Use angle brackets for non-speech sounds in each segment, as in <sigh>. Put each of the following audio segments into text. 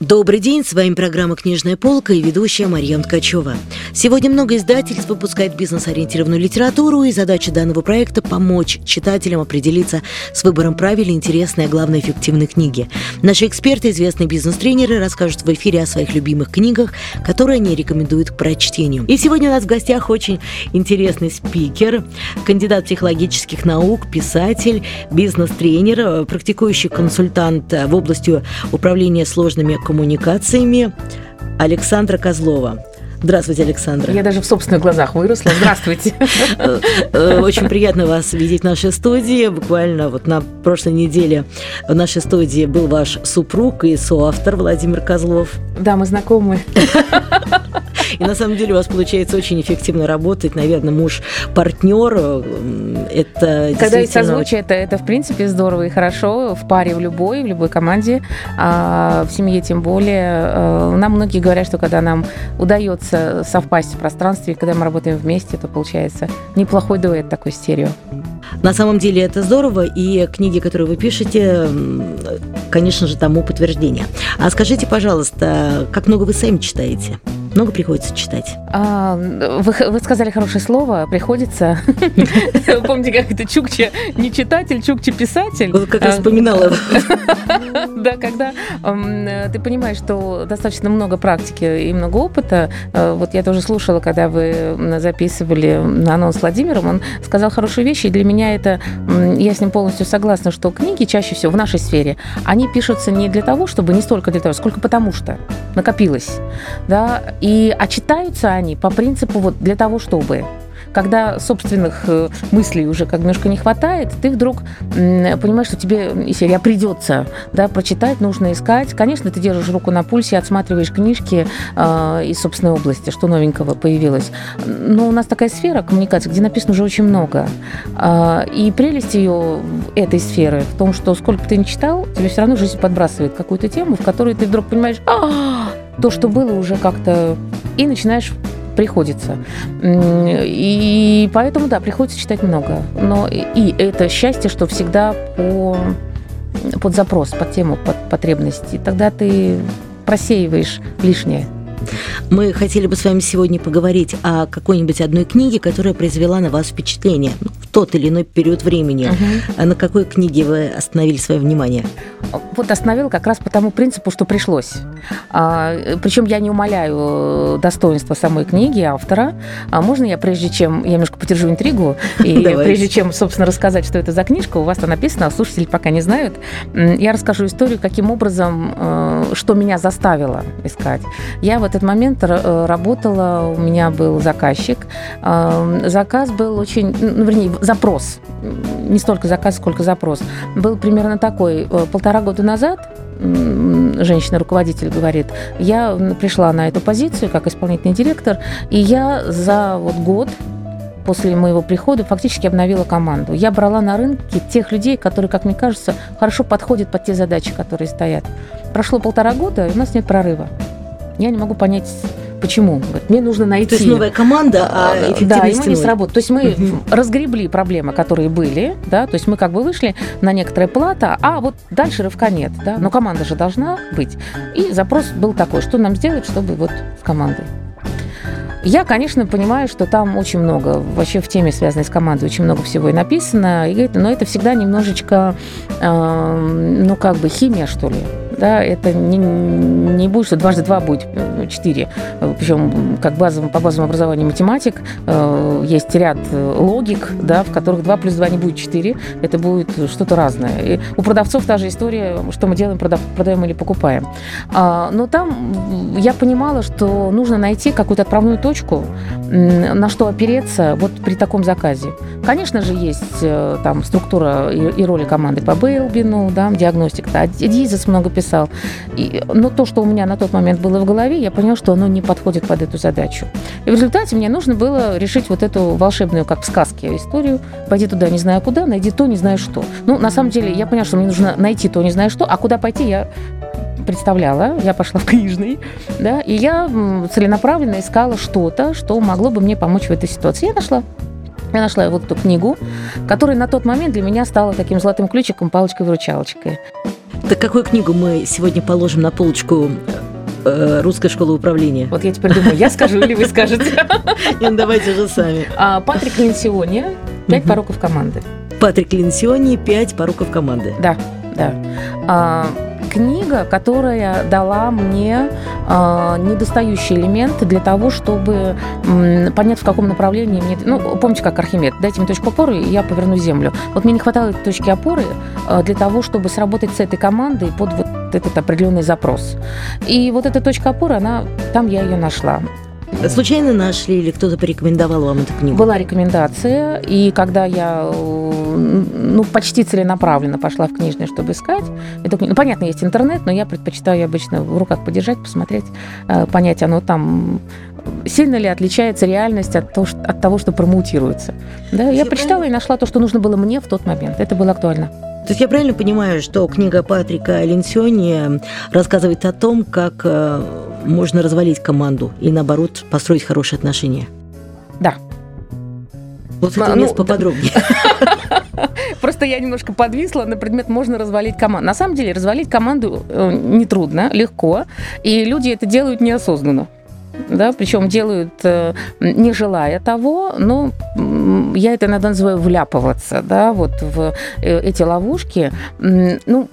Добрый день, с вами программа «Книжная полка» и ведущая Марьям Ткачева. Сегодня много издательств выпускает бизнес-ориентированную литературу, и задача данного проекта – помочь читателям определиться с выбором правильной, интересной, а главное, эффективной книги. Наши эксперты, известные бизнес-тренеры, расскажут в эфире о своих любимых книгах, которые они рекомендуют к прочтению. И сегодня у нас в гостях очень интересный спикер, кандидат психологических наук, писатель, бизнес-тренер, практикующий консультант в области управления сложными коммуникациями Александра Козлова. Здравствуйте, Александра. Я даже в собственных глазах выросла. Здравствуйте. Э, очень приятно вас видеть в нашей студии. Буквально вот на прошлой неделе в нашей студии был ваш супруг и соавтор Владимир Козлов. Да, мы знакомы. И на самом деле у вас получается очень эффективно работать. Наверное, муж партнер. Это Когда есть созвучие, это, это в принципе здорово и хорошо в паре в любой, в любой команде, а в семье тем более. Э, нам многие говорят, что когда нам удается совпасть в пространстве, когда мы работаем вместе, то получается неплохой дуэт такой стерео. На самом деле это здорово, и книги, которые вы пишете, конечно же, тому подтверждение. А скажите, пожалуйста, как много вы сами читаете? Много приходится читать? А, вы, вы сказали хорошее слово, приходится. <laughs> Помните, как это Чукча не читатель, Чукча писатель? Как раз вспоминала. <laughs> Да, когда ты понимаешь, что достаточно много практики и много опыта. Э, вот я тоже слушала, когда вы записывали на анонс с Владимиром, он сказал хорошие вещи, и для меня это, я с ним полностью согласна, что книги чаще всего в нашей сфере, они пишутся не для того, чтобы, не столько для того, сколько потому что накопилось, да, и очитаются они по принципу вот для того, чтобы когда собственных э, мыслей уже как немножко не хватает, ты вдруг понимаешь, что тебе и серия придется да, прочитать, нужно искать. Конечно, ты держишь руку на пульсе, отсматриваешь книжки э, из собственной области, что новенького появилось. Но у нас такая сфера коммуникации, где написано уже очень много. Э, и прелесть ее этой сферы в том, что сколько бы ты ни читал, тебе все равно жизнь подбрасывает какую-то тему, в которой ты вдруг понимаешь, а то, что было уже как-то... И начинаешь приходится. И поэтому, да, приходится читать много. Но и это счастье, что всегда по, под запрос, под тему, под потребности. Тогда ты просеиваешь лишнее. Мы хотели бы с вами сегодня поговорить о какой-нибудь одной книге, которая произвела на вас впечатление ну, в тот или иной период времени. Угу. А на какой книге вы остановили свое внимание? Вот остановил как раз по тому принципу, что пришлось. А, причем я не умоляю достоинства самой книги, автора. А можно я, прежде чем, я немножко подержу интригу, <laughs> и прежде чем, собственно, рассказать, что это за книжка, у вас там написано, а слушатели пока не знают, я расскажу историю, каким образом, э, что меня заставило искать. Я в этот момент э, работала, у меня был заказчик. Э, заказ был очень, ну, вернее, запрос, не столько заказ, сколько запрос, был примерно такой. Полтора года назад женщина-руководитель говорит, я пришла на эту позицию как исполнительный директор, и я за вот год после моего прихода фактически обновила команду. Я брала на рынке тех людей, которые, как мне кажется, хорошо подходят под те задачи, которые стоят. Прошло полтора года, и у нас нет прорыва. Я не могу понять, Почему? Мне нужно найти... То есть новая команда, а Да, и мы не сработали. То есть мы угу. разгребли проблемы, которые были, да, то есть мы как бы вышли на некоторое плата, а вот дальше рывка нет, да, но команда же должна быть. И запрос был такой, что нам сделать, чтобы вот с командой. Я, конечно, понимаю, что там очень много, вообще в теме, связанной с командой, очень много всего и написано, но это всегда немножечко, э, ну, как бы химия, что ли да, это не, не будет, что дважды два будет э, четыре. Причем как базовым, по базовому образованию математик э, есть ряд э, логик, да, в которых два плюс два не будет четыре, это будет что-то разное. И у продавцов та же история, что мы делаем, продав, продаем или покупаем. А, но там я понимала, что нужно найти какую-то отправную точку, на что опереться вот при таком заказе. Конечно же, есть там структура и, и роли команды по Бейлбину, да, диагностика. Да, Дизес много писал написал. И, но то, что у меня на тот момент было в голове, я поняла, что оно не подходит под эту задачу. И в результате мне нужно было решить вот эту волшебную, как в сказке, историю. Пойди туда, не знаю куда, найди то, не знаю что. Ну, на самом деле, я поняла, что мне нужно найти то, не знаю что, а куда пойти, я представляла, я пошла в книжный, да, и я целенаправленно искала что-то, что могло бы мне помочь в этой ситуации. Я нашла я нашла вот эту книгу, которая на тот момент для меня стала таким золотым ключиком, палочкой-выручалочкой. Так какую книгу мы сегодня положим на полочку э, русской школы управления? Вот я теперь думаю, я скажу или вы <laughs> скажете? <laughs> Нет, давайте же сами. А, Патрик Ленсиони «Пять пороков команды». Патрик Ленсиони «Пять пороков команды». Да, да. А, книга, которая дала мне э, недостающие элементы для того, чтобы м, понять, в каком направлении мне... Ну, помните, как Архимед, дайте мне точку опоры, и я поверну землю. Вот мне не хватало этой точки опоры э, для того, чтобы сработать с этой командой под вот этот определенный запрос. И вот эта точка опоры, она, там я ее нашла. Случайно нашли или кто-то порекомендовал вам эту книгу? Была рекомендация, и когда я ну, почти целенаправленно пошла в книжное, чтобы искать эту книгу. Ну, понятно, есть интернет, но я предпочитаю обычно в руках подержать, посмотреть, э, понять, оно там сильно ли отличается реальность от того, от того что промутируется. Да, я прочитала и нашла то, что нужно было мне в тот момент. Это было актуально. То есть я правильно понимаю, что книга Патрика Ленсиони рассказывает о том, как э, можно развалить команду и, наоборот, построить хорошие отношения? Да. Вот это ну, поподробнее. <laughs> Просто я немножко подвисла на предмет «можно развалить команду». На самом деле развалить команду э, нетрудно, легко, и люди это делают неосознанно да, причем делают э, не желая того, но я это иногда называю вляпываться, да, вот в э, эти ловушки. Ну,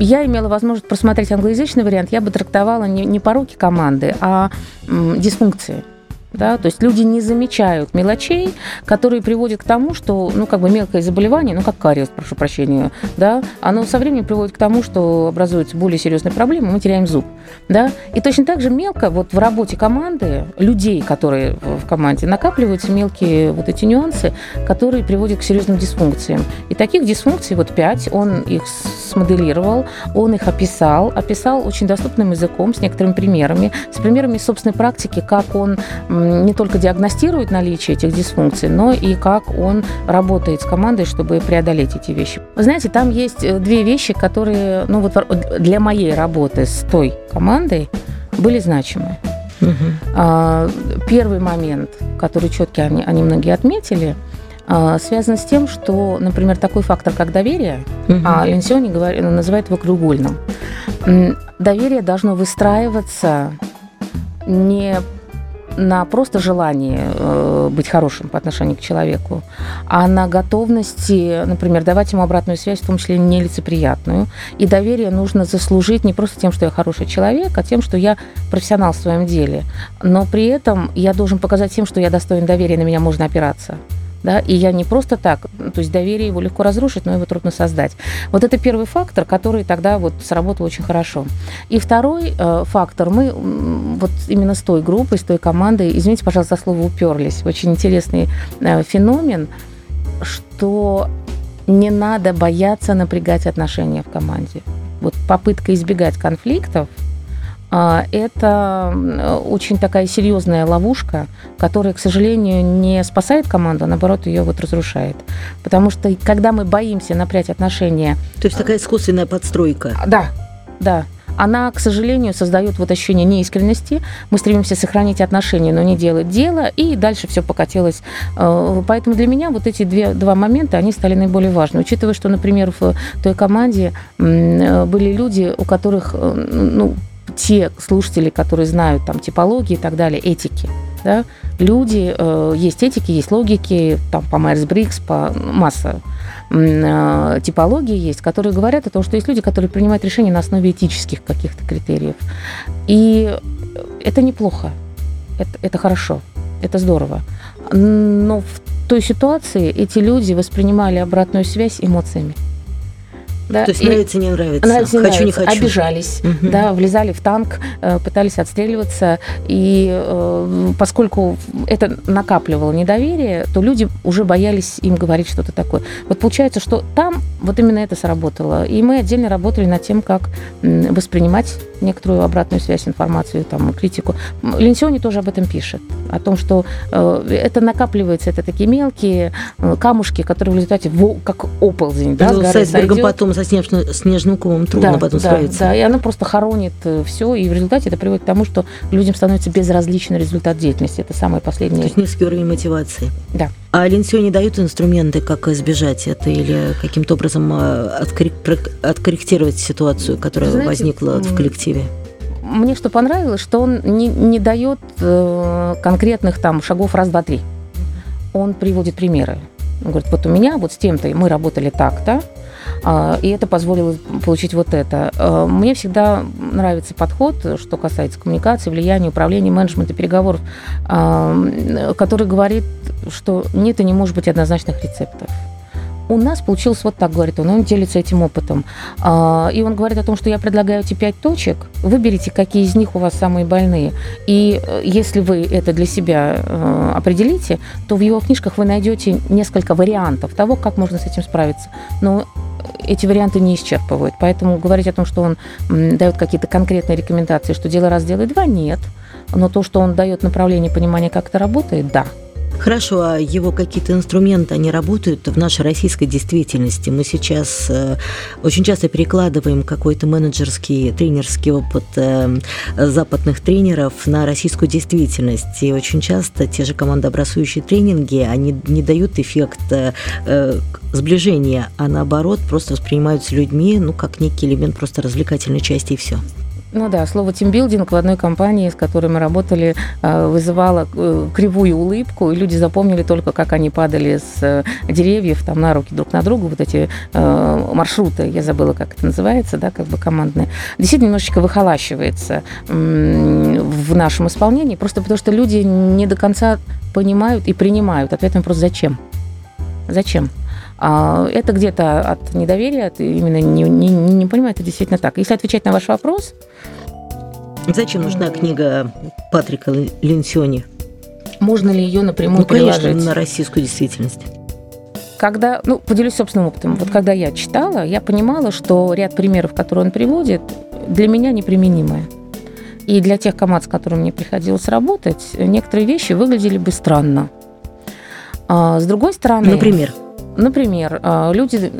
я имела возможность просмотреть англоязычный вариант, я бы трактовала не, не пороки команды, а дисфункции да, то есть люди не замечают мелочей, которые приводят к тому, что, ну, как бы мелкое заболевание, ну, как кариес, прошу прощения, да, оно со временем приводит к тому, что образуются более серьезные проблемы, мы теряем зуб, да, и точно так же мелко вот в работе команды, людей, которые в команде, накапливаются мелкие вот эти нюансы, которые приводят к серьезным дисфункциям. И таких дисфункций вот пять, он их смоделировал, он их описал, описал очень доступным языком, с некоторыми примерами, с примерами собственной практики, как он не только диагностирует наличие этих дисфункций, но и как он работает с командой, чтобы преодолеть эти вещи. Вы знаете, там есть э, две вещи, которые ну, вот для моей работы с той командой были значимы. Угу. Первый момент, который четкий они, они многие отметили, а, связан с тем, что, например, такой фактор, как доверие, угу. а Ленсиони называет его краеугольным. Доверие должно выстраиваться не на просто желании э, быть хорошим по отношению к человеку, а на готовности, например, давать ему обратную связь, в том числе нелицеприятную. И доверие нужно заслужить не просто тем, что я хороший человек, а тем, что я профессионал в своем деле. Но при этом я должен показать тем, что я достоин доверия, на меня можно опираться да, и я не просто так, то есть доверие его легко разрушить, но его трудно создать. Вот это первый фактор, который тогда вот сработал очень хорошо. И второй э, фактор, мы вот именно с той группой, с той командой, извините, пожалуйста, за слово уперлись, очень интересный э, феномен, что не надо бояться напрягать отношения в команде. Вот попытка избегать конфликтов – это очень такая серьезная ловушка, которая, к сожалению, не спасает команду, а наоборот ее вот разрушает. Потому что когда мы боимся напрячь отношения... То есть такая искусственная подстройка. Да, да она, к сожалению, создает вот ощущение неискренности. Мы стремимся сохранить отношения, но не делать дело, и дальше все покатилось. Э, поэтому для меня вот эти две, два момента, они стали наиболее важны. Учитывая, что, например, в той команде э, были люди, у которых, э, ну, те слушатели, которые знают там типологии и так далее, этики, да, люди, э, есть этики, есть логики, там по Майерс-Бриггс, по масса э, типологии есть, которые говорят о том, что есть люди, которые принимают решения на основе этических каких-то критериев. И это неплохо, это, это хорошо, это здорово. Но в той ситуации эти люди воспринимали обратную связь эмоциями. Да? То есть нравится, не нравится, нравится, не хочу, нравится. не хочу. Обижались, угу. да, влезали в танк, э, пытались отстреливаться. И э, поскольку это накапливало недоверие, то люди уже боялись им говорить что-то такое. Вот получается, что там вот именно это сработало. И мы отдельно работали над тем, как воспринимать некоторую обратную связь, информацию, там, критику. Ленсиони тоже об этом пишет, о том, что э, это накапливается, это такие мелкие камушки, которые в результате, как оползень, да, ну, с, айсбергом потом со снежным комом трудно да, потом да, справиться. Да, и оно просто хоронит э, все, и в результате это приводит к тому, что людям становится безразличен результат деятельности. Это самое последнее. То есть низкий уровень мотивации. Да. А Линсио не дают инструменты, как избежать это или каким-то образом э, откорректировать ситуацию, которая Знаете, возникла в коллективе? Мне что понравилось, что он не, не дает э, конкретных там шагов раз, два, три. Он приводит примеры. Он говорит, вот у меня вот с тем-то мы работали так-то, а, и это позволило получить вот это. А, мне всегда нравится подход, что касается коммуникации, влияния, управления, менеджмента, переговоров, который говорит, что нет и не может быть однозначных рецептов у нас получилось вот так, говорит он, он делится этим опытом. И он говорит о том, что я предлагаю эти пять точек, выберите, какие из них у вас самые больные. И э, если вы это для себя э, определите, то в его книжках вы найдете несколько вариантов того, как можно с этим справиться. Но эти варианты не исчерпывают. Поэтому говорить о том, что он дает какие-то конкретные рекомендации, что делай раз, делай два, нет. Но то, что он дает направление понимания, как это работает, да. Хорошо, а его какие-то инструменты, они работают в нашей российской действительности? Мы сейчас э, очень часто перекладываем какой-то менеджерский, тренерский опыт э, западных тренеров на российскую действительность. И очень часто те же командообразующие тренинги, они не дают эффект э, сближения, а наоборот просто воспринимаются людьми, ну, как некий элемент просто развлекательной части и все. Ну да, слово тимбилдинг в одной компании, с которой мы работали, э, вызывало э, кривую улыбку, и люди запомнили только, как они падали с э, деревьев там на руки друг на друга, вот эти маршруты, я забыла, как это называется, да, как бы командные. Действительно, немножечко выхолащивается в нашем исполнении, просто потому что люди не до конца понимают и принимают ответ на вопрос «зачем?». Зачем? А, это где-то от недоверия, от именно не, не, не понимаю, это действительно так. Если отвечать на ваш вопрос... Зачем нужна книга Патрика Ленсиони? Можно ли ее напрямую ну, конечно, переложить? на российскую действительность когда, ну, поделюсь собственным опытом. Вот когда я читала, я понимала, что ряд примеров, которые он приводит, для меня неприменимые. И для тех команд, с которыми мне приходилось работать, некоторые вещи выглядели бы странно. А с другой стороны... Например? Например, а, люди,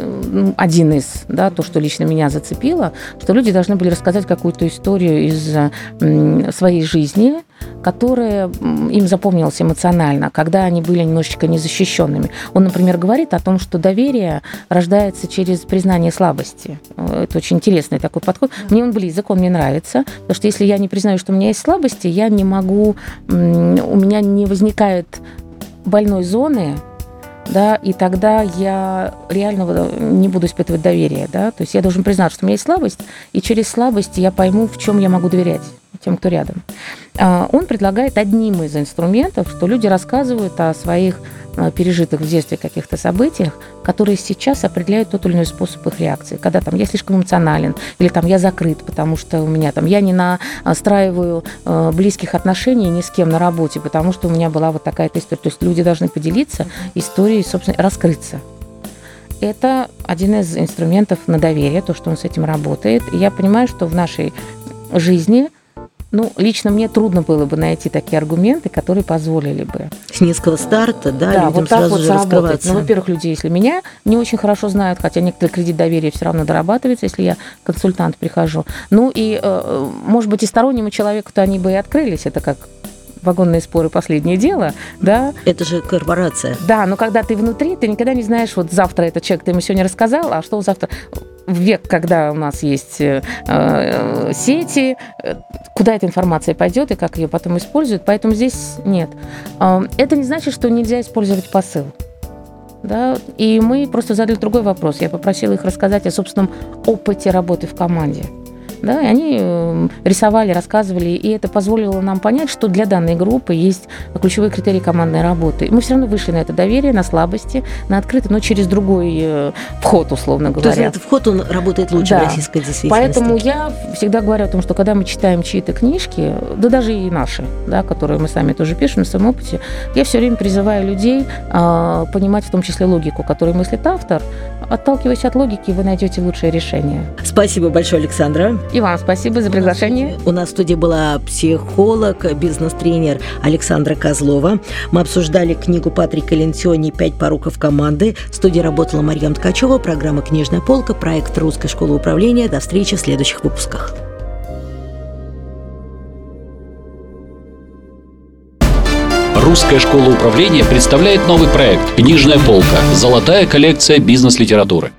один из, да, то, что лично меня зацепило, что люди должны были рассказать какую-то историю из своей жизни, которая им запомнилась эмоционально, когда они были немножечко незащищенными. Он, например, говорит о том, что доверие рождается через признание слабости. Это очень интересный такой подход. Мне он близок, он мне нравится, потому что если я не признаю, что у меня есть слабости, я не могу, у меня не возникает больной зоны, да, и тогда я реально не буду испытывать доверие, да, то есть я должен признать, что у меня есть слабость, и через слабость я пойму, в чем я могу доверять тем, кто рядом. А, он предлагает одним из инструментов, что люди рассказывают о своих пережитых в детстве каких-то событиях, которые сейчас определяют тот или иной способ их реакции. Когда там я слишком эмоционален, или там я закрыт, потому что у меня там я не настраиваю а, близких отношений ни с кем на работе, потому что у меня была вот такая-то история. То есть люди должны поделиться историей, собственно, раскрыться. Это один из инструментов на доверие, то, что он с этим работает. И я понимаю, что в нашей жизни – ну, лично мне трудно было бы найти такие аргументы, которые позволили бы. С низкого старта, да, да вот так вот заработать. Ну, во-первых, люди, если меня не очень хорошо знают, хотя некоторый кредит доверия все равно дорабатывается, если я консультант прихожу. Ну и, э, может быть, и стороннему человеку-то они бы и открылись. Это как вагонные споры последнее дело, да. Это же корпорация. Да, но когда ты внутри, ты никогда не знаешь, вот завтра этот человек, ты ему сегодня рассказал, а что завтра в век, когда у нас есть э, э, сети, э, куда эта информация пойдет и как ее потом используют. Поэтому здесь нет. Э, это не значит, что нельзя использовать посыл. Да? И мы просто задали другой вопрос. Я попросила их рассказать о собственном опыте работы в команде. Да, и они эм, рисовали, рассказывали, и это позволило нам понять, что для данной группы есть ключевые критерии командной работы. И мы все равно вышли на это доверие, на слабости, на открытый, но через другой э, вход, условно говоря. То есть этот вход, он работает лучше да. в российской действительности. Поэтому я всегда говорю о том, что когда мы читаем чьи-то книжки, да даже и наши, да, которые мы сами тоже пишем на своем опыте, я все время призываю людей а, понимать в том числе логику, которую мыслит автор. Отталкиваясь от логики, вы найдете лучшее решение. Спасибо большое, Александра. И вам спасибо за приглашение. У нас в студии была психолог, бизнес-тренер Александра Козлова. Мы обсуждали книгу Патрика Ленсиони «Пять поруков команды». В студии работала Марьям Ткачева, программа «Книжная полка», проект «Русской школы управления». До встречи в следующих выпусках. Русская школа управления представляет новый проект «Книжная полка. Золотая коллекция бизнес-литературы».